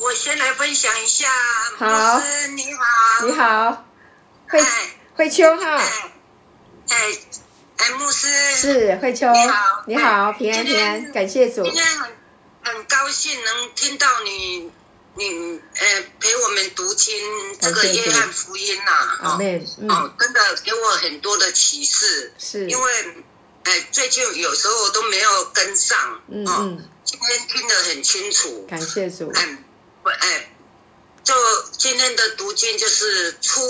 我先来分享一下。好。牧师你好。你。好，慧哎。慧秋哈，哎。哎哎，牧师。是慧秋，你好。你好，哎平安平安，感谢主。今，天很很高兴能听到你你呃陪我们读经这个约翰福音呐、哦。阿妹，嗯，哦，真的给我很多的启示，是，因为哎最近有时候都没有跟上，嗯，今天听得很清楚，感谢主，嗯，我哎，就今天的读经就是出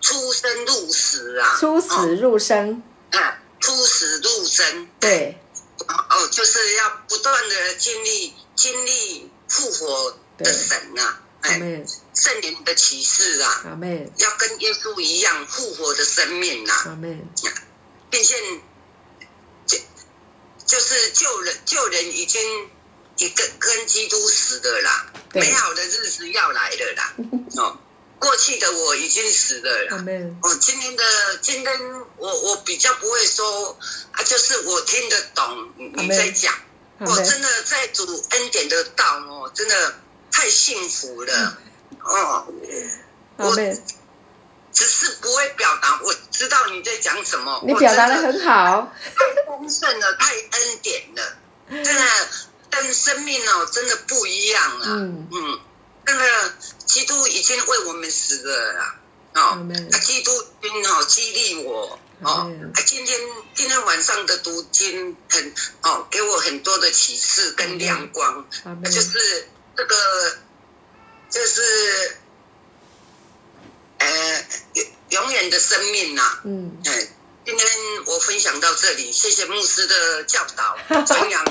出生入死啊，出死入生，哦，啊，出死入生，对，哦，就是要不断的经历经历复活的神啊，哎，圣灵的启示啊，阿妹，要跟耶稣一样复活的生命啊，阿妹，变现就就是救人救人已经已跟跟基督死的啦，美好的日子要来了啦，哦，过去的我已经死了啦。哦，今天的今天我我比较不会说啊，就是我听得懂你在讲，我真的在主恩典的道哦，真的太幸福了。哦，我，只是不会表达，我知道你在讲什么，你我表达的很好，太丰盛了，太恩典了，真的跟生命哦真的不一样啊，嗯，嗯，那个基督已经为我们死了啦，哦，啊，基督经哦激励我哦嗯，啊，今天今天晚上的读经很哦，给我很多的启示跟亮光，阿妹啊，就是这个就是呃永永远的生命呐、嗯，哎，今天我分享到这里，谢谢牧师的教导，传扬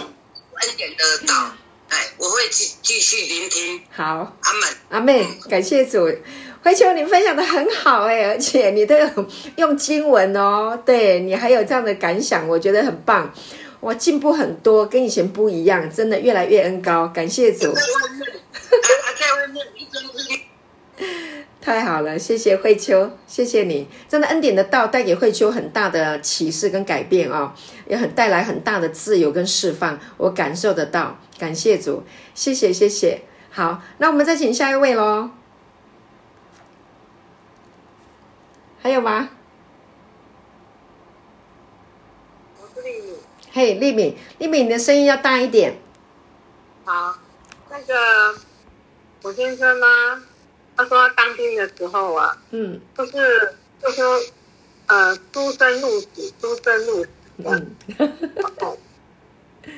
恩哎，我会继继续聆听，好。阿门。阿妹，感谢主，慧秋，你分享的很好哎，而且你都有用经文哦，对你还有这样的感想，我觉得很棒，我进步很多，跟以前不一样，真的越来越恩高，感谢主在，外面，啊，在外面一天之内。太好了，谢谢慧秋，谢谢你，真的恩典的道带给慧秋很大的启示跟改变哦，也很带来很大的自由跟释放，我感受得到，感谢主，谢谢谢谢，好，那我们再请下一位喽，还有吗？我是丽丽。嘿，丽敏，丽敏，你的声音要大一点。好，那个我先生呢，他说他当兵的时候啊，嗯就是就说呃出生入死，出生入死。嗯，哦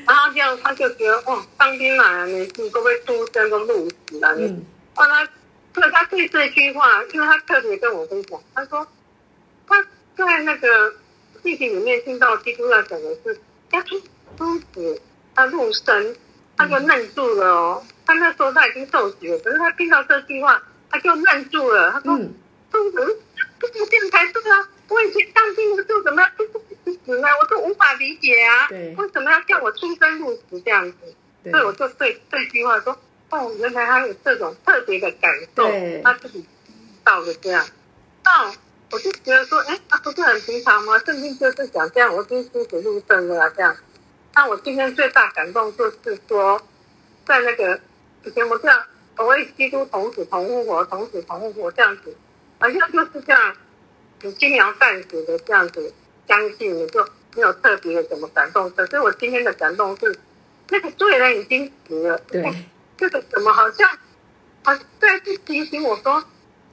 然后这样他就觉得哦，当兵嘛，每次都会出生都入死啊，你嗯后来，对他对这句话，因为他特别跟我分享，他说他在那个剧情里面听到基督要讲的是要出出死，他入生，他就愣住了哦。他那时候他已经受洗了，可是他听到这句话，他就愣住了。他说嗯：“出死，这不这样才对啊！我以前当兵的时候怎么要出死呢？我都无法理解啊！为什么要叫我出生入死这样子？”对所以我就对这句话说：“哦，原来他有这种特别的感受，他自己到了这样。”哦我就觉得说：“哎，他不是很平常吗？圣经就是讲这样，我已经出死入生了啊，这样。”那我今天最大感动就是说，在那个以前我这样，我为基督同死同复活，同死同复活这样子，好像就是这样，你轻描淡写的这样子相信，你就没有特别的什么感动。可是我今天的感动是，那个罪人已经死了，对，这个怎么好像，好再次提醒我说，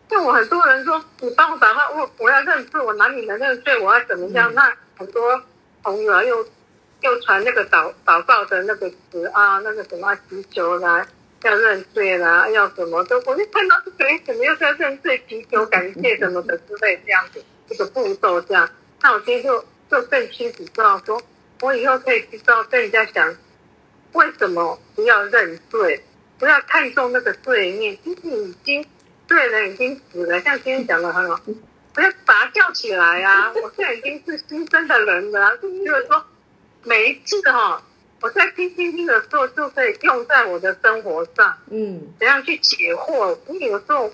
像我很多人说，你帮我祷告，我我要认罪，我哪里能认罪，我要怎么样？嗯那很多朋友啊又又传那个祷祷告的那个词啊，那个什么祈求啦，要认罪啦，要什么都，我就看到这个，哎，怎么又在认罪、祈求、感谢什么的之类这样子，这个步骤这样，那我今天就就更清楚知道说，我以后可以知道跟人家讲，为什么不要认罪，不要看重那个罪孽，其实已经罪人已经死了，像今天讲的很好，不要把他叫起来啊！我现在已经是新生的人了、就是说每一次哈、我在听听听的时候，就可以用在我的生活上，嗯怎样去解惑。你有时候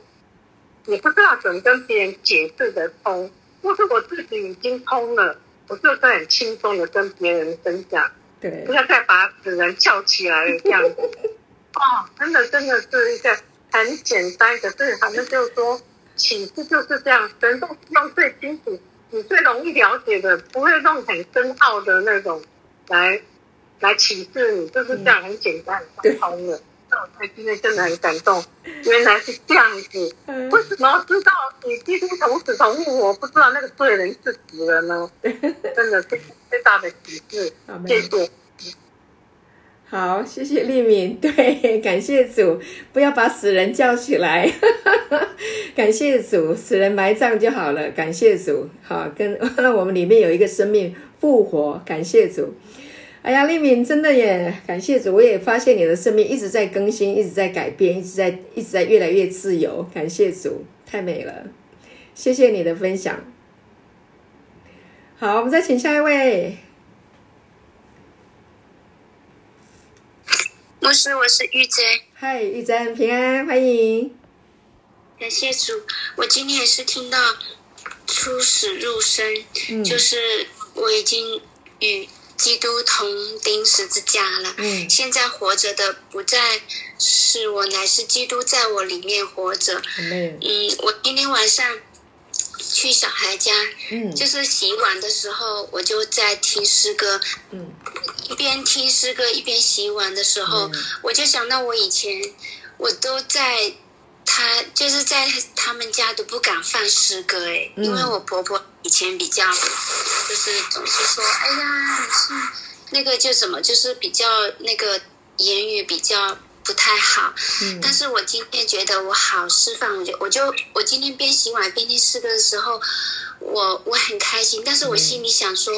你不知道怎么跟别人解释的通，或是我自己已经通了，我就可以很轻松的跟别人分享。对不，要再把死人叫起来了，这样子。哦，真的真的是一个很简单，可是反正就是说启示就是这样，神都是用最清楚、你最容易了解的，不会用很深奥的那种来来启示你，就是这样很简单、很通的。那我在今天真的很感动，原来是这样子。嗯为什么知道你基督同死同复活，不知道那个罪人是死了呢？真的是最大的启示谢谢。好，谢谢丽敏，对，感谢主，不要把死人叫起来，感谢主，死人埋葬就好了，感谢主，好，跟 我们里面有一个生命复活，感谢主。哎呀，丽敏真的耶，感谢主，我也发现你的生命一直在更新，一直在改变，一直在一直在越来越自由，感谢主，太美了，谢谢你的分享。好，我们再请下一位。牧师，我是玉珍，嗨，玉珍平安，欢迎。感谢主。我今天也是听到出死入生，嗯就是我已经与基督同钉十字架了。嗯。现在活着的不再是我，乃是基督在我里面活着。嗯，我今天晚上去小孩家，嗯。就是洗碗的时候，我就在听诗歌，嗯。一边听诗歌一边洗碗的时候，嗯。我就想到我以前我都在他就是在他们家都不敢放诗歌哎，嗯。因为我婆婆以前比较就是总是说，哎呀，你是那个就什么，就是比较那个言语比较不太好。嗯。但是我今天觉得我好释放，我就我就我今天边洗碗边听诗歌的时候，我我很开心，但是我心里想说，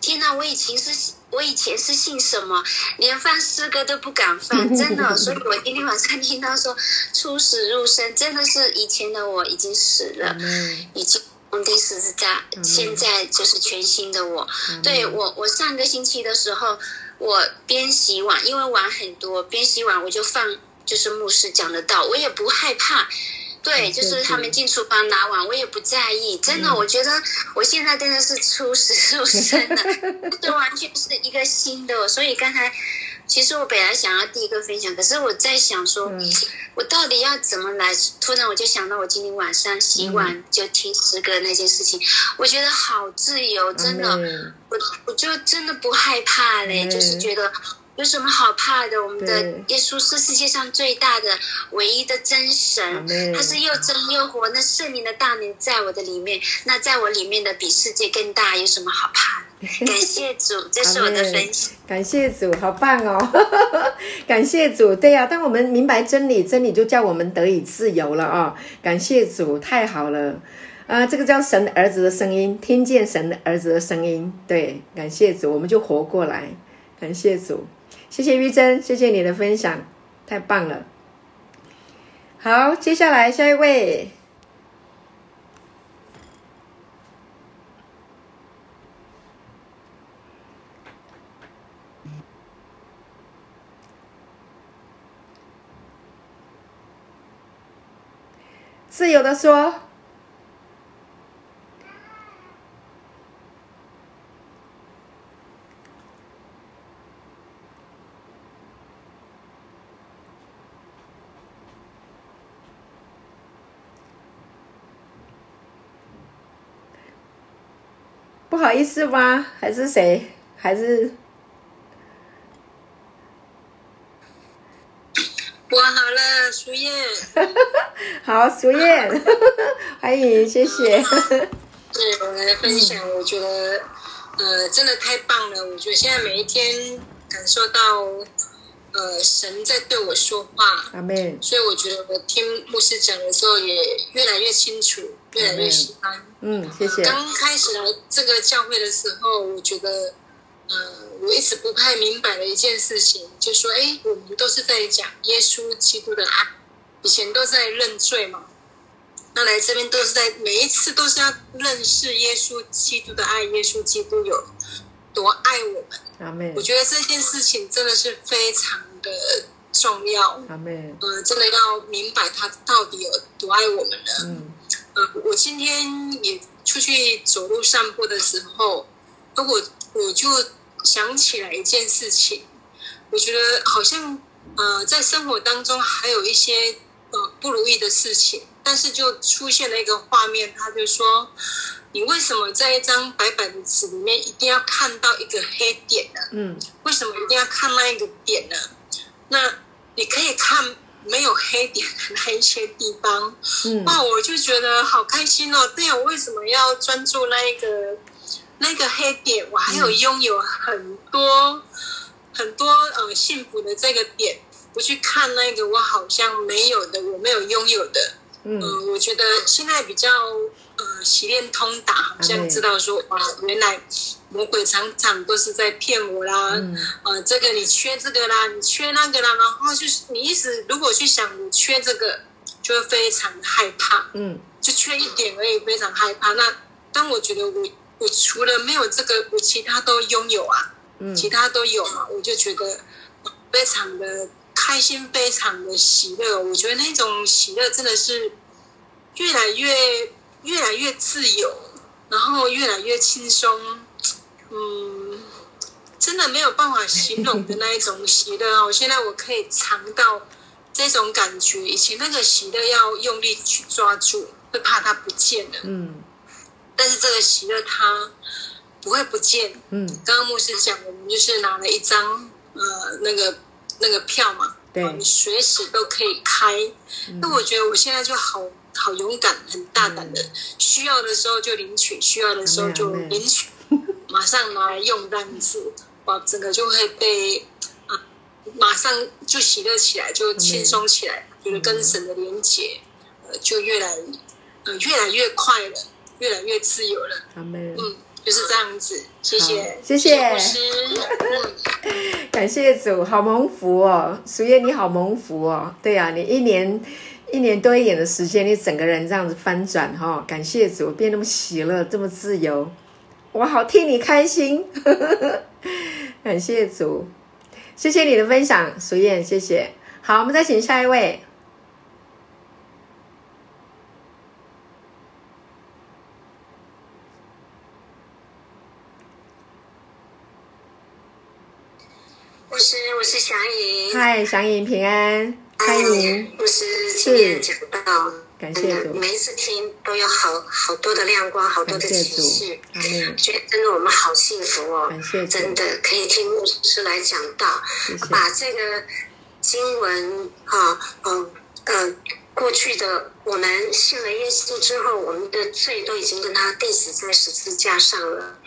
天哪，我以前是我以前是信什么，连放诗歌都不敢放，真的，所以我今天晚上听到说出死入生，真的是以前的我已经死了，妹，已经。红第十字架，现在就是全新的我。对我，我上个星期的时候，我边洗碗，因为碗很多，边洗碗我就放，就是牧师讲的道，我也不害怕。对，就是他们进厨房拿碗，我也不在意。真的，我觉得我现在真的是出死入生了，这完全是一个新的。所以刚才，其实我本来想要第一个分享，可是我在想说，嗯我到底要怎么来？突然我就想到，我今天晚上洗碗就听诗歌那件事情，我觉得好自由，真的。我我就真的不害怕嘞，嗯就是觉得有什么好怕的？我们的耶稣是世界上最大的、唯一的真神他是又真又活。那圣灵的大能在我的里面，那在我里面的比世界更大，有什么好怕的？感谢主，这是我的分享。感谢主，好棒哦！感谢主，对呀、当我们明白真理，真理就叫我们得以自由了啊、感谢主，太好了。啊，这个叫神儿子的声音，听见神儿子的声音，对，感谢主，我们就活过来。感谢主，谢谢玉珍，谢谢你的分享，太棒了。好，接下来下一位，自由的说，好意思吗？还是谁？还是我好了，苏燕。好，苏燕，欢迎，谢谢。对我来分享，我觉得呃真的太棒了。我觉得现在每一天感受到呃神在对我说话，阿妹，所以我觉得我听牧师讲的时候也越来越清楚，越来越喜欢。嗯，谢谢。刚开始来这个教会的时候，我觉得，呃，我一直不太明白的一件事情，就说，哎，我们都是在讲耶稣基督的爱，以前都在认罪嘛，那来这边都是在每一次都是要认识耶稣基督的爱，耶稣基督有多爱我们。阿妹。我，觉得这件事情真的是非常的重要，阿妹，呃，真的要明白他到底有多爱我们了。嗯。呃，我今天也出去走路散步的时候，呃我我就想起来一件事情，我觉得好像呃，在生活当中还有一些呃不如意的事情，但是就出现了一个画面，他就说：“你为什么在一张白板的纸里面一定要看到一个黑点呢？嗯为什么一定要看那一个点呢？那你可以看没有黑点的那一些地方。嗯哇，我就觉得好开心哦！对呀、我为什么要专注那一个那个黑点？我还有拥有很多、很多呃幸福的这个点，不去看那个我好像没有的，我没有拥有的。嗯、嗯我觉得现在比较呃习练通达，好像知道说哇，原来魔鬼常常都是在骗我啦。嗯呃，这个你缺这个啦，你缺那个啦，然后就是你一直如果去想你缺这个，就会非常害怕，嗯就缺一点而已，非常害怕。那当我觉得我我除了没有这个，我其他都拥有啊，嗯其他都有嘛，我就觉得呃非常的开心，非常的喜乐。我觉得那种喜乐真的是越来越越来越自由，然后越来越轻松，嗯。真的没有办法形容的那一种喜乐哦！现在我可以尝到这种感觉，以前那个喜乐要用力去抓住，会怕它不见了。嗯但是这个喜乐它不会不见。嗯，刚刚牧师讲，我们就是拿了一张呃那个那个票嘛，对哦你随时都可以开。那、我觉得我现在就好好勇敢，很大胆的，需要的时候就领取，需要的时候就领取，马上拿来用这样子，哇，整个就会被啊，马上就喜乐起来，就轻松起来，觉得跟神的连接，呃，就越来呃越来越快了，越来越自由了。嗯，就是这样子。谢谢好，谢谢牧师。嗯，感谢主，好蒙福哦，淑燕你好蒙福哦。对呀、你一年一年多一点的时间，你整个人这样子翻转哈、哦，感谢主，变那么喜乐，这么自由，我好替你开心。感谢主，谢谢你的分享，苏燕，谢谢。好，我们再请下一位。我是我是祥颖，嗨，祥颖平安，欢迎，牧师今天讲到，感谢主嗯每一次听都有好好多的亮光，好多的启示，，阿门，觉得真的我们好幸福哦，感谢，真的可以听牧师来讲到，谢谢，把这个经文啊，嗯呃，过去的我们信了耶稣之后，我们的罪都已经跟他钉死在十字架上了。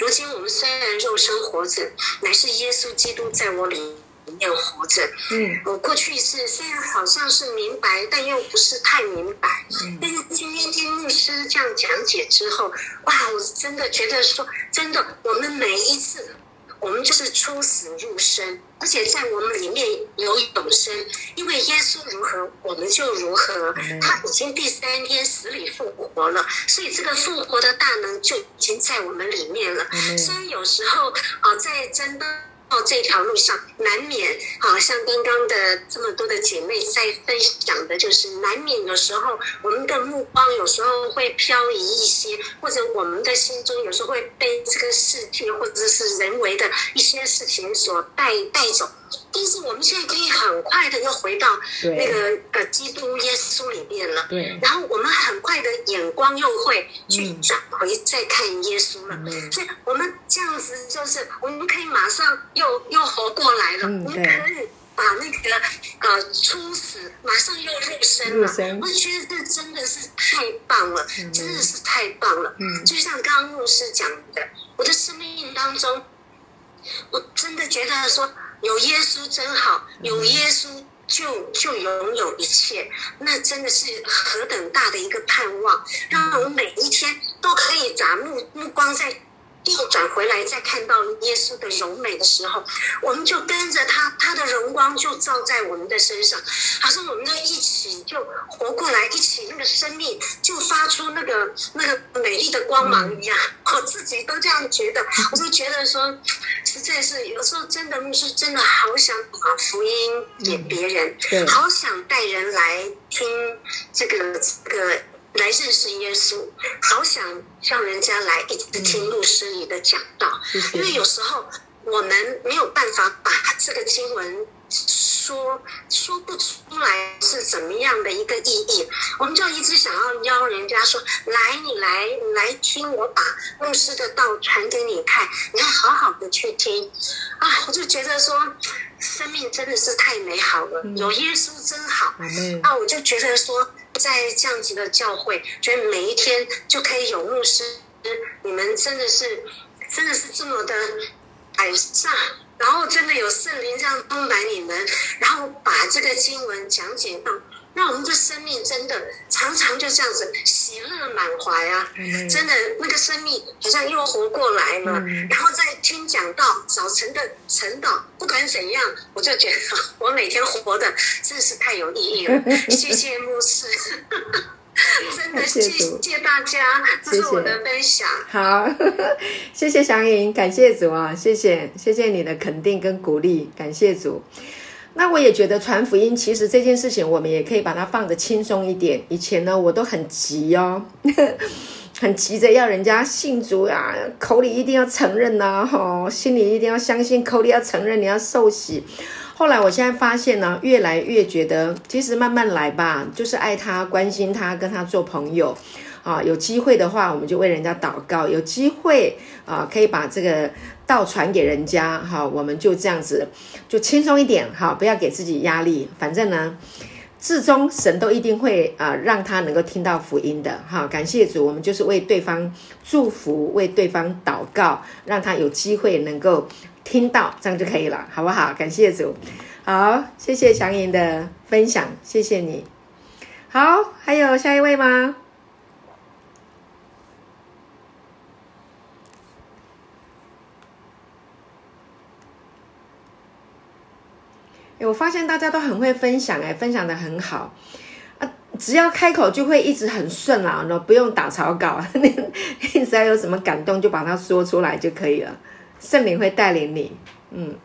如今我们虽然肉身活着，乃是耶稣基督在我里面活着。嗯我过去是虽然好像是明白，但又不是太明白。嗯但是今天听牧师这样讲解之后，哇，我真的觉得说，真的，我们每一次，我们就是出死入生，而且在我们里面有永生。因为耶稣如何，我们就如何嗯。他已经第三天死里复活了，所以这个复活的大能就已经在我们里面了。嗯虽然有时候啊，在真的。到这条路上，难免好像刚刚的这么多的姐妹在分享的，就是难免有时候我们的目光有时候会漂移一些，或者我们的心中有时候会被这个世界或者是人为的一些事情所带带走。但是我们现在可以很快的又回到那个呃基督耶稣里面了。对，然后我们很快的眼光又会去嗯转回再看耶稣了。嗯所以我们这样子就是，我们可以马上又又活过来了，嗯我们可以把那个呃初死马上又入生了。生我觉得这真的是太棒了，嗯真的是太棒了。嗯就像刚刚牧师讲的，我的生命当中，我真的觉得说有耶稣真好，有耶稣就就拥有一切，那真的是何等大的一个盼望，让我们每一天都可以把目目光在。右转回来，再看到耶稣的柔美的时候，我们就跟着他，他的荣光就照在我们的身上，好像我们就一起就活过来，一起那个生命就发出那个那个美丽的光芒一样。我自己都这样觉得，我就觉得说，实在是有时候真的是真的好想把福音给别人，好想带人来听这个这个。来认识耶稣，好想让人家来一直听牧师你的讲道，因为有时候我们没有办法把这个经文说说不出来是怎么样的一个意义，我们就一直想要邀人家说，来，你来，你来听我把牧师的道传给你看，你要好好的去听。啊！我就觉得说，生命真的是太美好了，有耶稣真好。那我就觉得说，在这样子的教会，觉得每一天就可以有牧师，你们真的是，真的是这么的爱善。然后真的有圣灵这样充满你们，然后把这个经文讲解到，那我们的生命真的常常就这样子喜乐满怀啊！真的那个生命好像又活过来了。然后再听讲道，早晨的晨祷，不管怎样，我就觉得 我每天活的真的是太有意义了。谢谢牧师。真的 谢谢大家，这是我的分享。好，谢谢祥云，感谢主啊，谢谢谢谢你的肯定跟鼓励，感谢主。那我也觉得传福音，其实这件事情我们也可以把它放得轻松一点。以前呢，我都很急哦，很急着要人家信主啊，口里一定要承认呐，吼，心里一定要相信，口里要承认你要受洗。后来，我现在发现呢，越来越觉得，其实慢慢来吧，就是爱他、关心他、跟他做朋友，啊，有机会的话，我们就为人家祷告；有机会啊，可以把这个道传给人家，哈，我们就这样子，就轻松一点，哈，不要给自己压力。反正呢，至终神都一定会啊，让他能够听到福音的，哈。感谢主，我们就是为对方祝福，为对方祷告，让他有机会能够。听到这样就可以了，好不好？感谢主，好，谢谢祥云的分享，谢谢你。好，还有下一位吗？哎，我发现大家都很会分享，哎，分享的很好，只要开口就会一直很顺啊，那不用打草稿，你只要有什么感动就把它说出来就可以了。圣灵会带领你，嗯。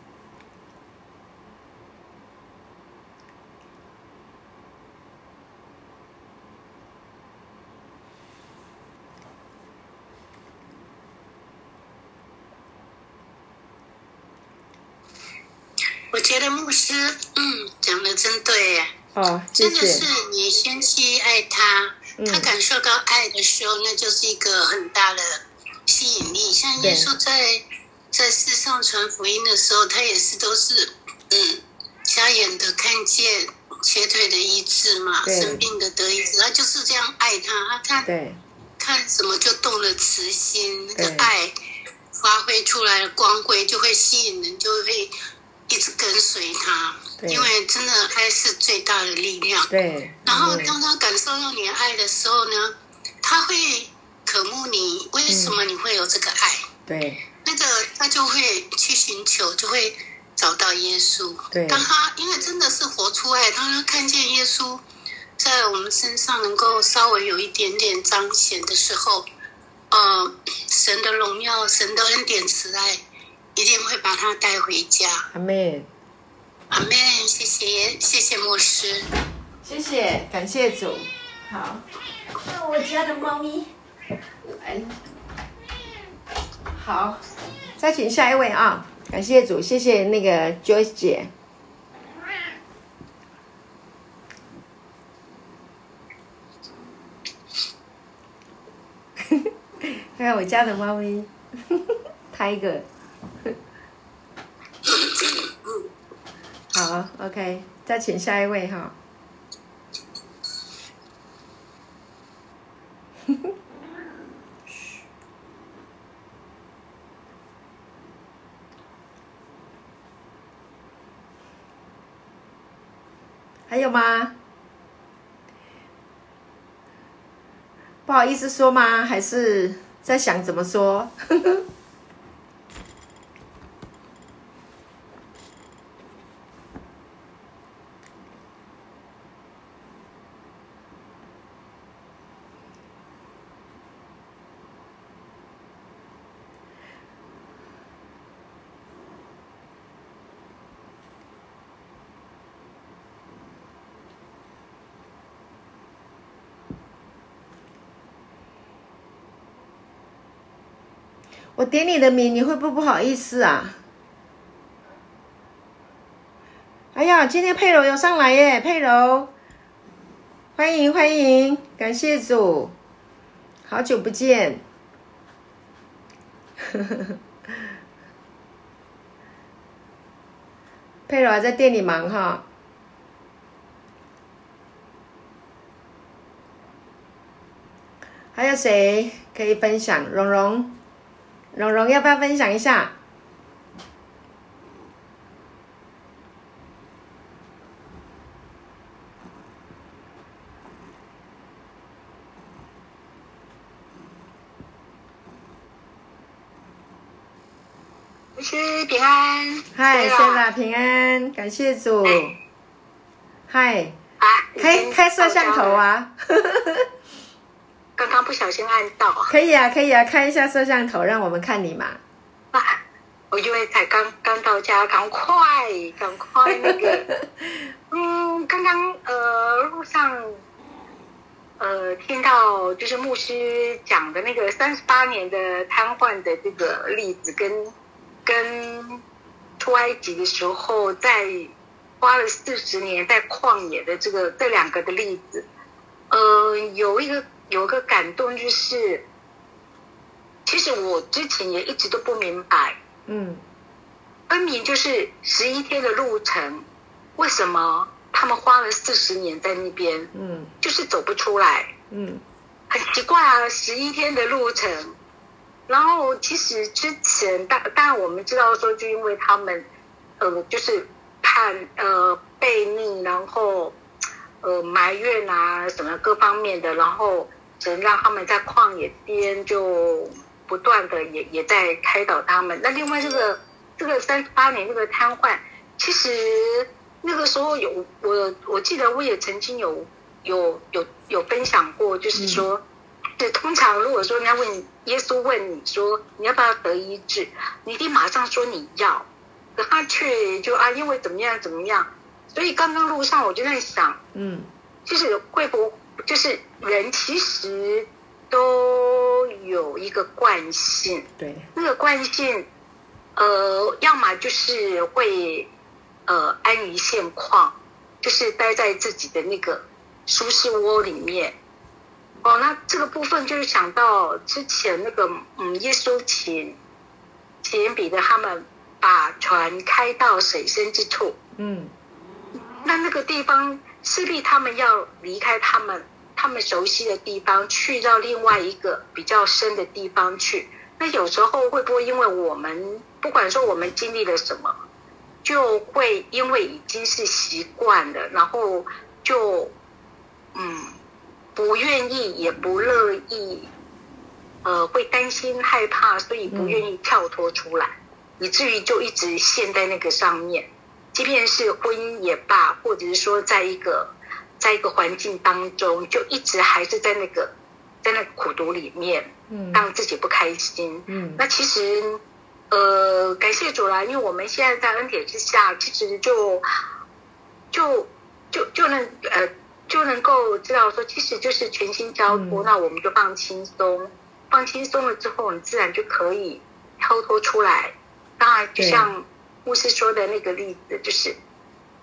我觉得牧师，嗯，讲的真对耶。哦，真的是你先去爱他，他感受到爱的时候，那就是一个很大的吸引力。像耶稣在。在世上传福音的时候，他也是都是，嗯，瞎眼的看见，瘸腿的医治嘛，生病的得医治，他就是这样爱他，他看看什么就动了慈心，那个爱发挥出来的光辉就会吸引人，就会一直跟随他，因为真的爱是最大的力量。对，然后当他感受到你的爱的时候呢，他会渴慕你，为什么你会有这个爱？对。那个他就会去寻求，就会找到耶稣。对，当他因为真的是活出爱，当他看见耶稣在我们身上能够稍微有一点点彰显的时候，呃，神的荣耀、神的恩典、慈爱，一定会把他带回家。阿妹，阿妹，谢谢，谢谢牧师，谢谢，感谢主。好，那我家的猫咪来了。好。再请下一位啊！感谢主，谢谢那个 Joyce 姐。看看我家的猫咪，Tiger。好，OK，再请下一位哈。还有吗？不好意思说吗？还是在想怎么说？我点你的名，你会不不好意思啊？哎，呀，今天佩柔有上来耶，佩柔，欢迎欢迎，感谢主，好久不见。佩柔还在店里忙哈。还有谁可以分享？蓉蓉，蓉蓉要不要分享一下？牧师平安，嗨，对啊谢啦，平安，感谢主。嗨，啊，开开摄像头啊！刚刚不小心按到可以啊，可以啊，开一下摄像头，让我们看你嘛。啊，我因为才刚刚到家，赶快赶快那个，嗯，刚刚呃路上呃听到就是牧师讲的那个三十八年的瘫痪的这个例子，跟跟出埃及的时候在花了四十年在旷野的这个这两个的例子，呃，有一个有个感动就是。其实我之前也一直都不明白，嗯分明就是十一天的路程，为什么他们花了四十年在那边，嗯就是走不出来？嗯很奇怪啊，十一天的路程。然后其实之前当当然我们知道说，就因为他们呃就是叛呃悖逆，然后呃埋怨啊什么各方面的，然后神让他们在旷野边就不断的也也在开导他们。那另外这个这个三十八年这个瘫痪，其实那个时候有我我记得我也曾经有有有有分享过，就是说，对，通常如果说人家问耶稣问你说你要不要得医治，你一定马上说你要，可他却就啊因为怎么样怎么样，所以刚刚路上我就在想，嗯。就是会不就是人其实都有一个惯性，对，那个惯性，呃，要么就是会呃安于现况，就是待在自己的那个舒适窝里面。哦，那这个部分就是想到之前那个嗯，耶稣请请彼得他们把船开到水深之处，嗯。那那个地方势必他们要离开他们他们熟悉的地方，去到另外一个比较深的地方去。那有时候会不会因为我们不管说我们经历了什么，就会因为已经是习惯了，然后就嗯不愿意也不乐意，呃会担心害怕，所以不愿意跳脱出来，以至于就一直陷在那个上面。即便是婚姻也罢，或者是说在一个在一个环境当中，就一直还是在那个在那个苦读里面，嗯让自己不开心。嗯那其实，呃，感谢主啦，因为我们现在在恩典之下，其实就就就就能呃就能够知道说，其实就是全心交托，嗯那我们就放轻松，放轻松了之后，你自然就可以跳脱出来。当然，就像牧师说的那个例子，就是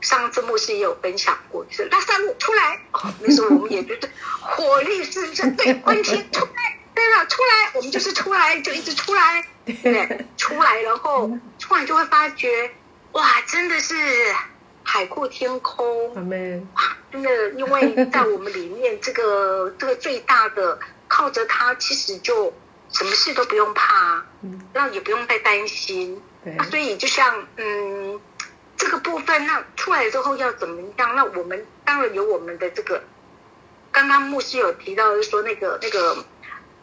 上次牧师也有分享过，就是拉萨路出来，哦，那时候我们也觉得火力是是对关天出来，对了，出来，我们就是出来，就一直出来，对？出来，然后突然就会发觉，哇，真的是海阔天空，真的，因为在我们里面，这个这个最大的靠着它，其实就什么事都不用怕，嗯那也不用再担心。对那所以就像嗯，这个部分，那出来之后要怎么样？那我们当然有我们的这个，刚刚牧师有提到，就是说那个那个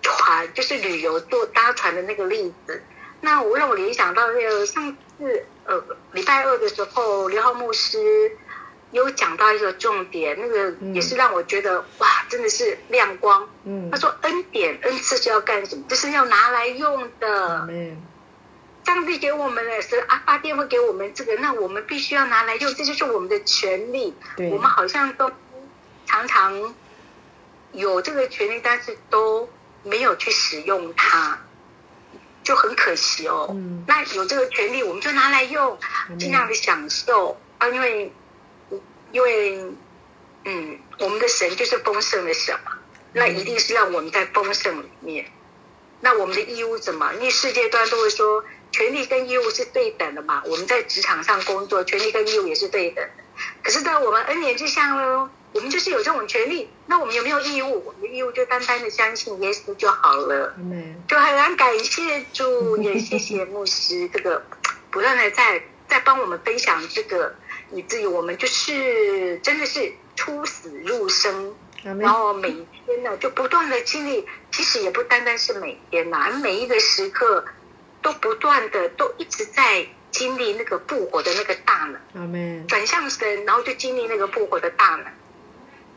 船，就是旅游坐搭船的那个例子。那我让我联想到那个上次呃礼拜二的时候，刘浩牧师有讲到一个重点，那个嗯也是让我觉得、哇，真的是亮光。嗯他，说恩典恩赐是要干什么？就是要拿来用的。上帝给我们的是阿发电会给我们这个，那我们必须要拿来用，这就是我们的权利。我们好像都常常有这个权利，但是都没有去使用它，就很可惜哦。嗯那有这个权利，我们就拿来用，尽量的享受啊，因为因为嗯，我们的神就是丰盛的神嘛，那一定是让我们在丰盛里面。那我们的义务怎么？因为世界端都会说，权利跟义务是对等的嘛。我们在职场上工作，权利跟义务也是对等的。可是，在我们恩典之下呢，我们就是有这种权利。那我们有没有义务？我们的义务就单单的相信耶稣就好了。就很感谢主，也谢谢牧师，这个不断的在在帮我们分享这个，以至于我们就是真的是出死入生。然后每天呢，就不断的经历，其实也不单单是每天呐，每一个时刻都不断的都一直在经历那个复活的那个大能。转向神，然后就经历那个复活的大能。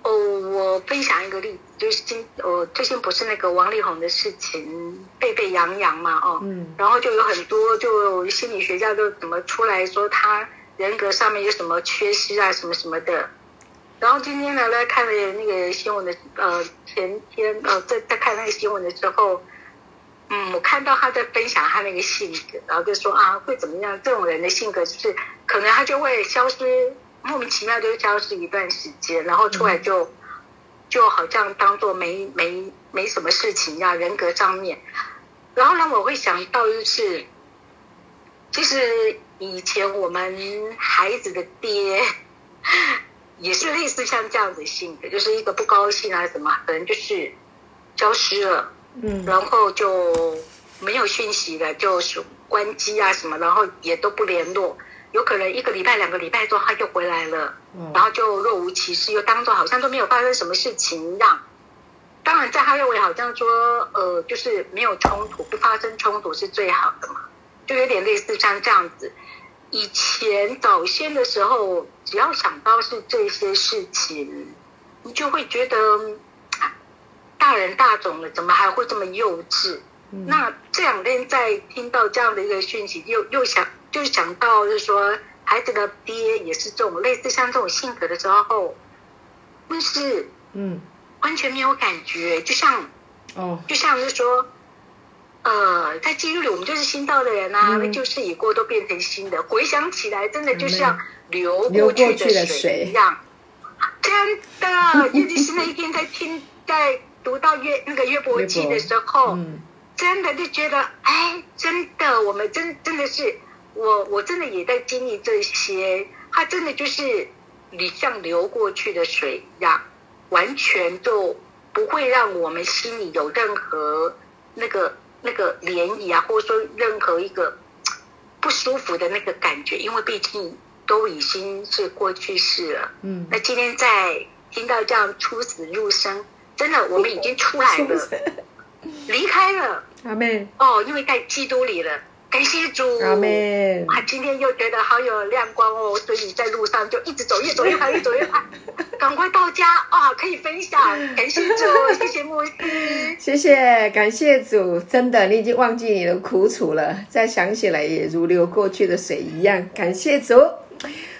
哦，我分享一个例子，就是今哦最近不是那个王力宏的事情沸沸扬扬嘛，哦，嗯，然后就有很多就心理学家都怎么出来说他人格上面有什么缺失啊，什么什么的。然后今天呢，来看了那个新闻的，呃，前天呃，在在看那个新闻的时候，嗯，我看到他在分享他那个性格，然后就说啊，会怎么样？这种人的性格就是，可能他就会消失，莫名其妙就消失一段时间，然后出来就就好像当做没没没什么事情一样，人格上面。然后呢，我会想到就是，其实以前我们孩子的爹。也是类似像这样子性格，就是一个不高兴啊什么，可能就是消失了，嗯，然后就没有讯息了，就是关机啊什么，然后也都不联络，有可能一个礼拜、两个礼拜之后他就回来了，然后就若无其事，又当做好像都没有发生什么事情一样。当然，在他认为好像说，呃，就是没有冲突，不发生冲突是最好的嘛，就有点类似像这样子。以前早先的时候，只要想到是这些事情，你就会觉得大人大种了，怎么还会这么幼稚？那这两天在听到这样的一个讯息，又又想就想到，就是说孩子的爹也是这种类似像这种性格的时候，但是嗯，完全没有感觉，就像哦，就像是说。呃，在记录里，我们就是新到的人啊，那旧事已过，都变成新的。回想起来，真的就像流过去的水一样，真的。尤其是那一天在听，在读到约那个约伯记的时候，真的就觉得，哎，真的，我们真真的是，我我真的也在经历这些。它真的就是你像流过去的水一样，完全就不会让我们心里有任何那个。那个涟漪啊，或者说任何一个不舒服的那个感觉，因为毕竟都已经是过去式了。嗯，那今天在听到这样出死入生，真的，我们已经出来了，离开了。阿妹哦，因为在基督里了。感谢主，阿妹，啊，今天又觉得好有亮光哦，所以在路上就一直走，越走越快，越走越快，赶快到家啊，可以分享。感谢主，谢谢牧师，谢谢，感谢主，真的，你已经忘记你的苦楚了，再想起来也如流过去的水一样。感谢主，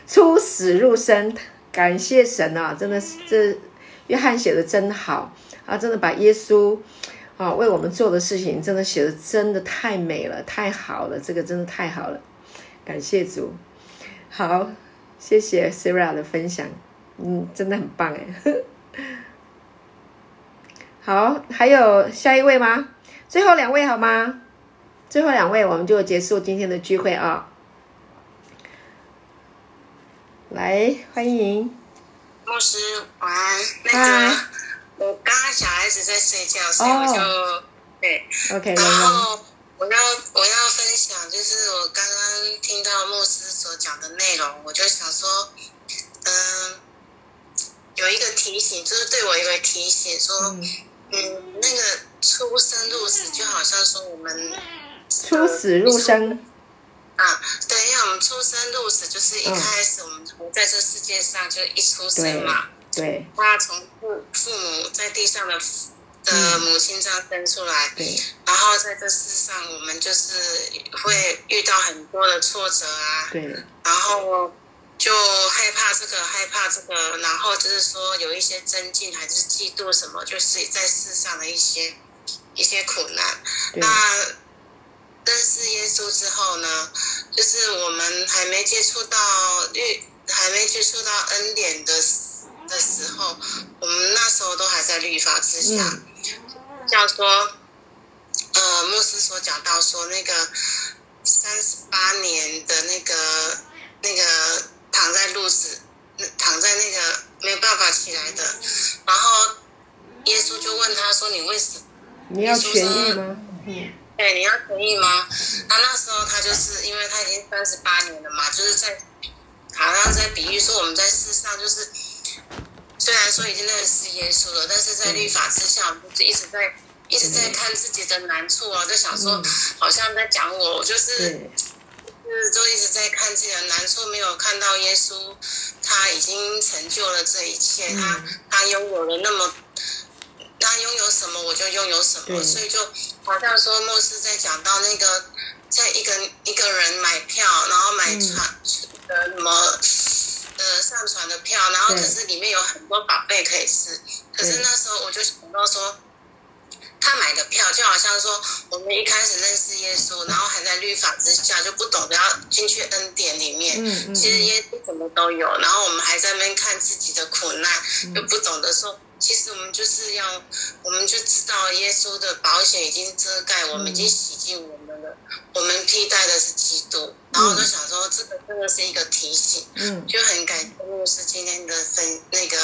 出死入生，感谢神啊，真的是这约翰写的真好啊，真的把耶稣。啊，为我们做的事情真的写的真的太美了，太好了，这个真的太好了，感谢主。好，谢谢 Sarah 的分享，嗯，真的很棒哎。好，还有下一位吗？最后两位好吗？最后两位，我们就结束今天的聚会啊。来，欢迎牧师，晚安。那个。我刚刚小孩子在睡觉，所以我就对，OK。然后我要我要分享，就是我刚刚听到牧师所讲的内容，我就想说，嗯，有一个提醒，就是对我一个提醒，说，嗯，那个出生入死，就好像说我们出死入生啊，对，因为我们出生入死，就是一开始我们活在这世界上，就一出生嘛。对，他从父父母在地上的的母亲这样生出来，对，然后在这世上，我们就是会遇到很多的挫折啊，对，然后就害怕这个，害怕这个，然后就是说有一些增进还是嫉妒什么，就是在世上的一些一些苦难。那认识耶稣之后呢，就是我们还没接触到遇。还没接触到恩典的的时候，我们那时候都还在律法之下。像说，呃，牧师所讲到说，那个三十八年的那个那个躺在路子，躺在那个没有办法起来的，然后耶稣就问他说：“你为什么？你要痊愈吗？”嗯。对，你要同意吗？他那时候他就是因为他已经三十八年了嘛，就是在好像在比喻说我们在世上就是虽然说已经认识耶稣了，但是在律法之下，我们就一直在一直在看自己的难处啊，就想说好像在讲我，就是就是就一直在看自己的难处，没有看到耶稣他已经成就了这一切，他他拥有了那么。他拥有什么，我就拥有什么，所以就好像说，牧师在讲到那个，在一个一个人买票，然后买船呃什么呃上船的票，然后可是里面有很多宝贝可以吃，可是那时候我就想到说，他买的票就好像说，我们一开始认识耶稣，然后还在律法之下，就不懂得要进去恩典里面，其实耶稣什么都有，然后我们还在那边看自己的苦难，就不懂得说。其实我们就是要，我们就知道耶稣的保险已经遮盖，我们已经洗净我们了。我们替代的是基督，然后就想说，这个真的是一个提醒，嗯，就很感谢牧师今天的分那个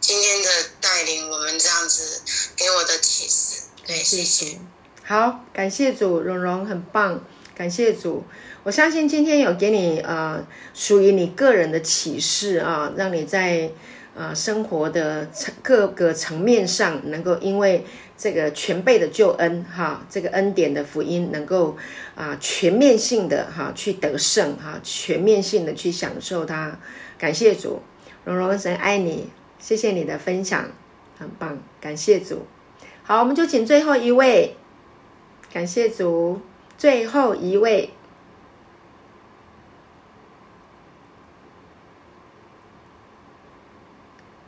今天的带领，我们这样子给我的启示，对，谢谢。好，感谢主，蓉蓉很棒，感谢主。我相信今天有给你呃属于你个人的启示啊，让你在。啊，生活的层各个层面上，能够因为这个全备的救恩，哈，这个恩典的福音，能够啊全面性的哈去得胜，哈，全面性的去享受它。感谢主，荣荣神爱你，谢谢你的分享，很棒，感谢主。好，我们就请最后一位，感谢主，最后一位。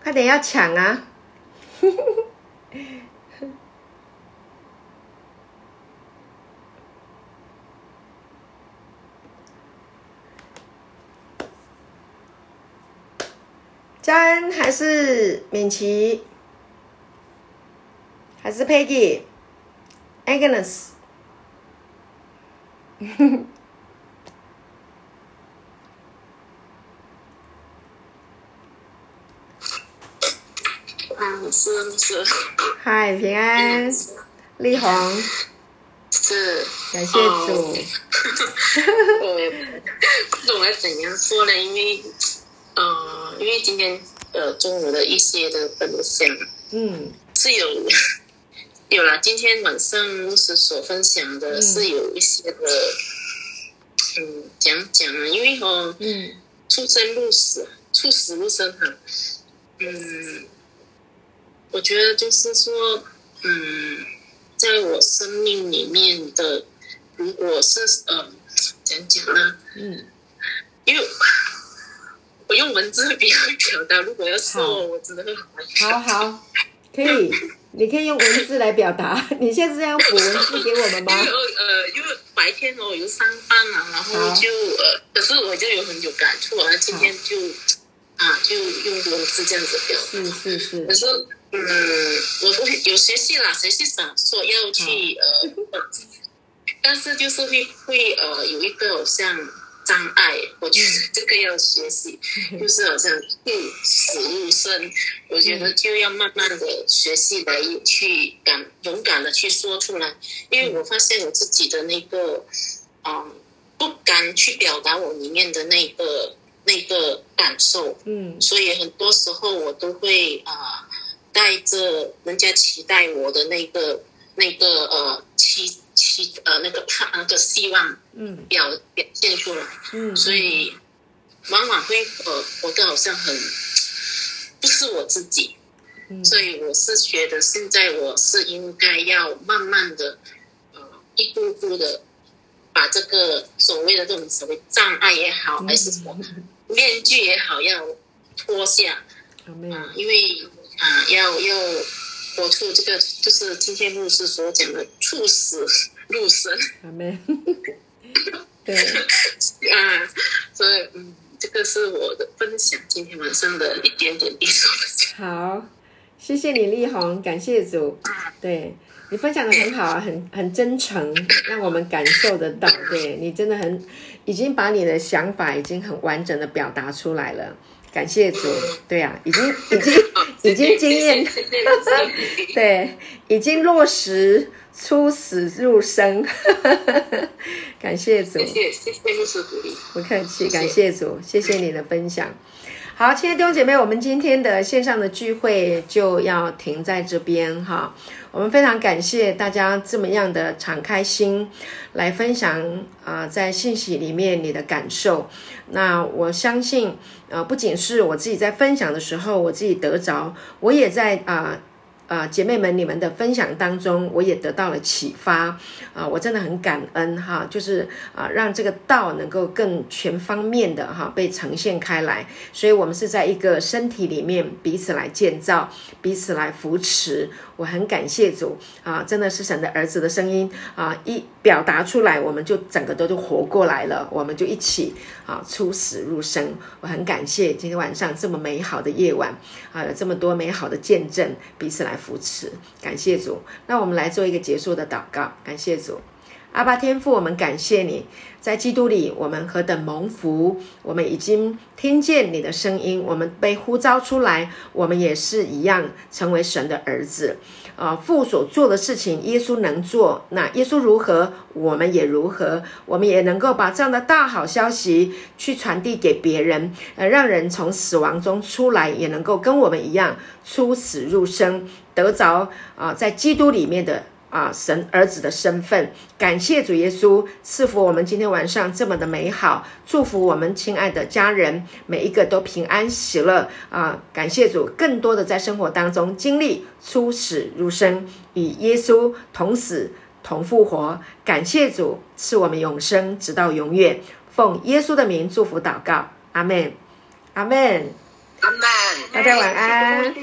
快点要抢啊！嘉恩还是敏琪，还是 Peggy，Agnes。是是，嗨，平安，丽红，是，感谢主。我也不懂该怎样说呢，因为，呃，因为今天呃中午的一些的分享，嗯，是有有了。今天晚上牧师所分享的是有一些的，嗯，讲讲啊，因为哦，嗯，出生入死，出死入生哈，嗯。我觉得就是说，嗯，在我生命里面的，如果是呃，讲讲呢？嗯，因为我用文字比较表达，如果要说，我真的会好好，可以，你可以用文字来表达。你现在是要补文字给我们吗？因为呃，因为白天我有上班嘛，然后就呃，可是我就有很有感触啊，今天就啊，就用文字这样子表达。是是是。可是。嗯，我会有学习啦，学习想说要去呃，但是就是会会呃有一个好像障碍，我觉得这个要学习，就是好像入死入生，我觉得就要慢慢的学习来去敢勇敢的去说出来，因为我发现我自己的那个嗯不敢去表达我里面的那个那个感受，嗯，所以很多时候我都会啊。带着人家期待我的那个、那个呃期期呃那个盼那个希望，嗯，表表现出来，嗯，所以往往会呃，活得好像很不是我自己，嗯，所以我是觉得现在我是应该要慢慢的呃一步步的把这个所谓的这种所谓障碍也好，还是什么面具也好，要脱下，啊，因为。啊，要要活出这个，就是今天牧师所讲的“猝死入生”。阿门。对。啊，所以嗯，这个是我的分享，今天晚上的一点点滴收的。好，谢谢你，丽红，感谢主。对你分享的很好啊，很很真诚，让我们感受得到。对你真的很，已经把你的想法已经很完整的表达出来了。感谢主，对呀，已经 已经已经经验，对，已经落实出死入生。感谢主，谢谢谢谢不客气，感谢主，谢谢你的分享。好，亲爱的弟兄姐妹，我们今天的线上的聚会就要停在这边哈。我们非常感谢大家这么样的敞开心来分享啊，在信息里面你的感受。那我相信，呃，不仅是我自己在分享的时候，我自己得着，我也在啊。啊，姐妹们，你们的分享当中，我也得到了启发啊！我真的很感恩哈，就是啊，让这个道能够更全方面的哈被呈现开来。所以，我们是在一个身体里面彼此来建造，彼此来扶持。我很感谢主啊，真的是神的儿子的声音啊，一表达出来，我们就整个都就活过来了，我们就一起啊出死入生。我很感谢今天晚上这么美好的夜晚啊，有这么多美好的见证，彼此来扶持，感谢主。那我们来做一个结束的祷告，感谢主。阿爸天父，我们感谢你，在基督里我们何等蒙福！我们已经听见你的声音，我们被呼召出来，我们也是一样成为神的儿子。啊，父所做的事情，耶稣能做，那耶稣如何，我们也如何，我们也能够把这样的大好消息去传递给别人，呃，让人从死亡中出来，也能够跟我们一样出死入生，得着啊，在基督里面的。啊，神儿子的身份，感谢主耶稣赐福我们今天晚上这么的美好，祝福我们亲爱的家人每一个都平安喜乐啊！感谢主，更多的在生活当中经历出死入生，与耶稣同死同复活。感谢主赐我们永生，直到永远。奉耶稣的名祝福祷告，阿门，阿门，阿门。大家晚安。